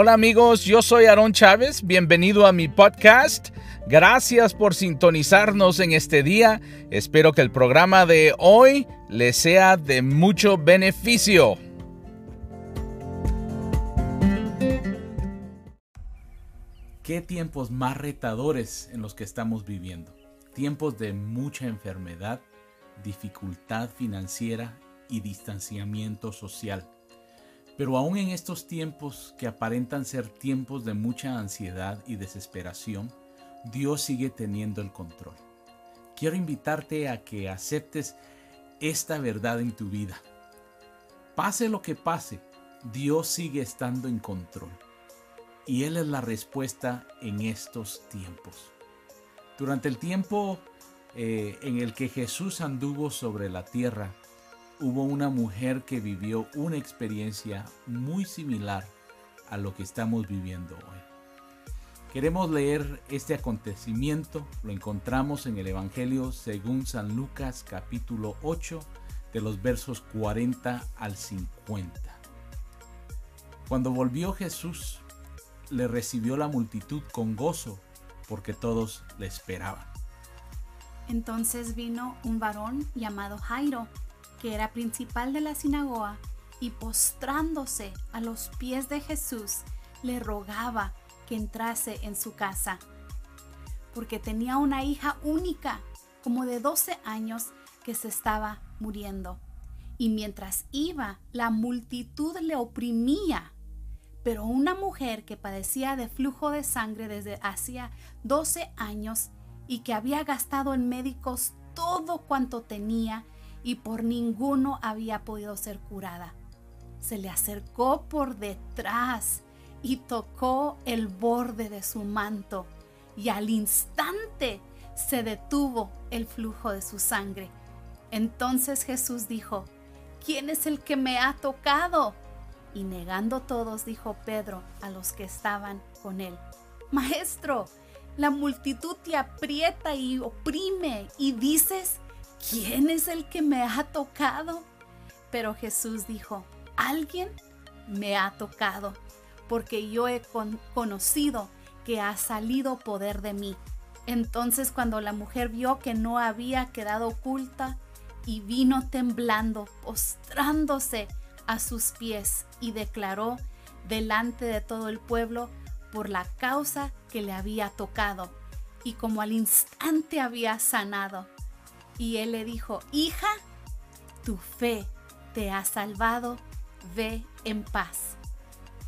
Hola amigos, yo soy Aaron Chávez, bienvenido a mi podcast. Gracias por sintonizarnos en este día. Espero que el programa de hoy les sea de mucho beneficio. Qué tiempos más retadores en los que estamos viviendo. Tiempos de mucha enfermedad, dificultad financiera y distanciamiento social. Pero aún en estos tiempos que aparentan ser tiempos de mucha ansiedad y desesperación, Dios sigue teniendo el control. Quiero invitarte a que aceptes esta verdad en tu vida. Pase lo que pase, Dios sigue estando en control. Y Él es la respuesta en estos tiempos. Durante el tiempo eh, en el que Jesús anduvo sobre la tierra, hubo una mujer que vivió una experiencia muy similar a lo que estamos viviendo hoy. Queremos leer este acontecimiento, lo encontramos en el Evangelio según San Lucas capítulo 8 de los versos 40 al 50. Cuando volvió Jesús, le recibió la multitud con gozo porque todos le esperaban. Entonces vino un varón llamado Jairo que era principal de la sinagoga, y postrándose a los pies de Jesús, le rogaba que entrase en su casa, porque tenía una hija única, como de 12 años, que se estaba muriendo. Y mientras iba, la multitud le oprimía. Pero una mujer que padecía de flujo de sangre desde hacía 12 años y que había gastado en médicos todo cuanto tenía, y por ninguno había podido ser curada. Se le acercó por detrás y tocó el borde de su manto y al instante se detuvo el flujo de su sangre. Entonces Jesús dijo, ¿quién es el que me ha tocado? Y negando todos, dijo Pedro a los que estaban con él, Maestro, la multitud te aprieta y oprime y dices, ¿quién es el que me ha tocado? Pero Jesús dijo, alguien me ha tocado, porque yo he conocido que ha salido poder de mí. Entonces cuando la mujer vio que no había quedado oculta, y vino temblando, postrándose a sus pies, y declaró delante de todo el pueblo por la causa que le había tocado, y como al instante había sanado. Y él le dijo, hija, tu fe te ha salvado, ve en paz.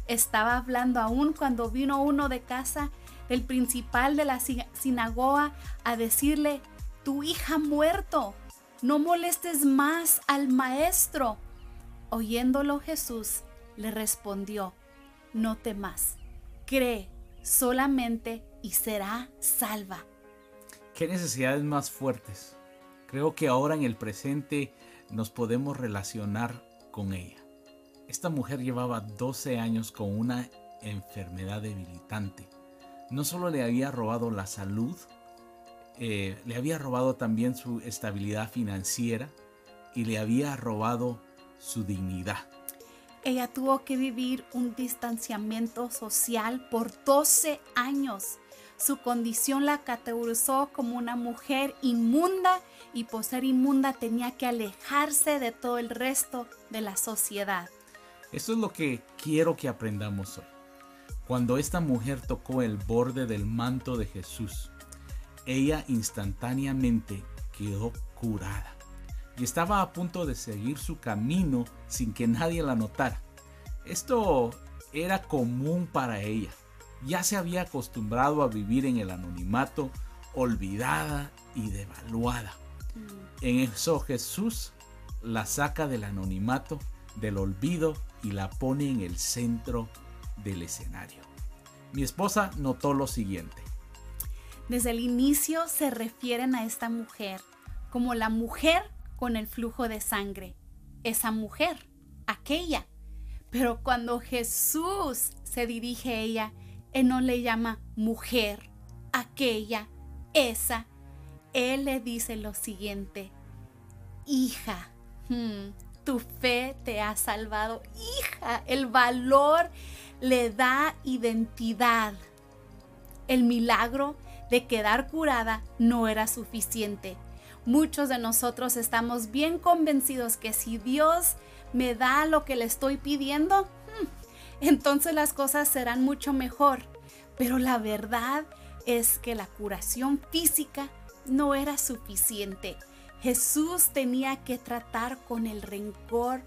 Estaba hablando aún cuando vino uno de casa, el principal de la sinagoga, a decirle, tu hija muerto, no molestes más al maestro. Oyéndolo Jesús le respondió, no temas, cree solamente y será salva. ¿Qué necesidades más fuertes? Creo que ahora en el presente nos podemos relacionar con ella. Esta mujer llevaba 12 años con una enfermedad debilitante. No solo le había robado la salud, eh, le había robado también su estabilidad financiera y le había robado su dignidad. Ella tuvo que vivir un distanciamiento social por 12 años su condición la categorizó como una mujer inmunda y por ser inmunda tenía que alejarse de todo el resto de la sociedad. Eso es lo que quiero que aprendamos hoy. Cuando esta mujer tocó el borde del manto de Jesús, ella instantáneamente quedó curada y estaba a punto de seguir su camino sin que nadie la notara. Esto era común para ella ya se había acostumbrado a vivir en el anonimato, olvidada y devaluada. Mm. En eso Jesús la saca del anonimato, del olvido y la pone en el centro del escenario. Mi esposa notó lo siguiente. Desde el inicio se refieren a esta mujer como la mujer con el flujo de sangre. Esa mujer, aquella. Pero cuando Jesús se dirige a ella, él no le llama mujer, aquella, esa. Él le dice lo siguiente, hija, hmm, tu fe te ha salvado, hija, el valor, le da identidad. El milagro de quedar curada no era suficiente. Muchos de nosotros estamos bien convencidos que si Dios me da lo que le estoy pidiendo, entonces las cosas serán mucho mejor. Pero la verdad es que la curación física no era suficiente. Jesús tenía que tratar con el rencor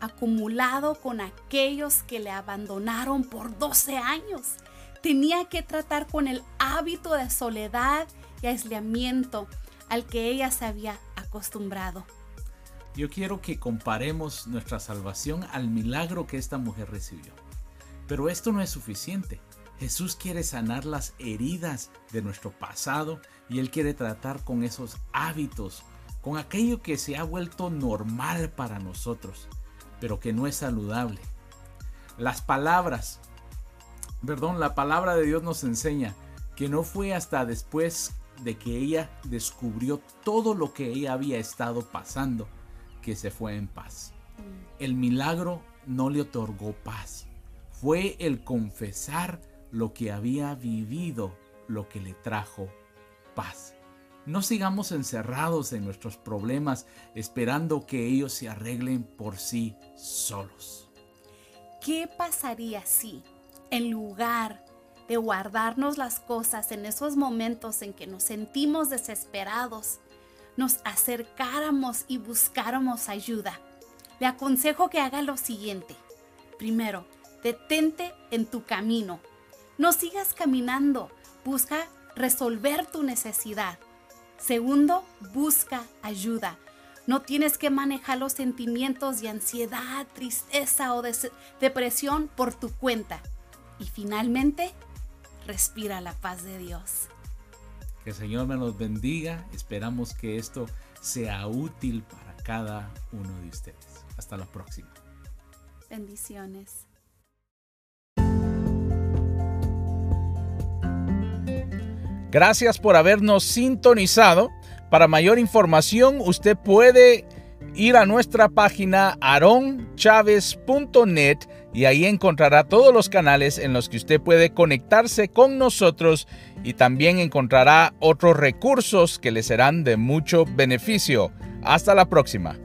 acumulado con aquellos que le abandonaron por 12 años. Tenía que tratar con el hábito de soledad y aislamiento al que ella se había acostumbrado. Yo quiero que comparemos nuestra salvación al milagro que esta mujer recibió. Pero esto no es suficiente. Jesús quiere sanar las heridas de nuestro pasado y Él quiere tratar con esos hábitos, con aquello que se ha vuelto normal para nosotros, pero que no es saludable. Las palabras, perdón, la palabra de Dios nos enseña que no fue hasta después de que ella descubrió todo lo que ella había estado pasando que se fue en paz. El milagro no le otorgó paz. Fue el confesar lo que había vivido lo que le trajo paz. No sigamos encerrados en nuestros problemas esperando que ellos se arreglen por sí solos. ¿Qué pasaría si, en lugar de guardarnos las cosas en esos momentos en que nos sentimos desesperados, nos acercáramos y buscáramos ayuda? Le aconsejo que haga lo siguiente. Primero, detente en tu camino. No sigas caminando. Busca resolver tu necesidad. Segundo, busca ayuda. No tienes que manejar los sentimientos de ansiedad, tristeza o depresión por tu cuenta. Y finalmente, respira la paz de Dios. Que el Señor me los bendiga. Esperamos que esto sea útil para cada uno de ustedes. Hasta la próxima. Bendiciones. Gracias por habernos sintonizado. Para mayor información, usted puede ir a nuestra página aronchavez.net y ahí encontrará todos los canales en los que usted puede conectarse con nosotros y también encontrará otros recursos que le serán de mucho beneficio. Hasta la próxima.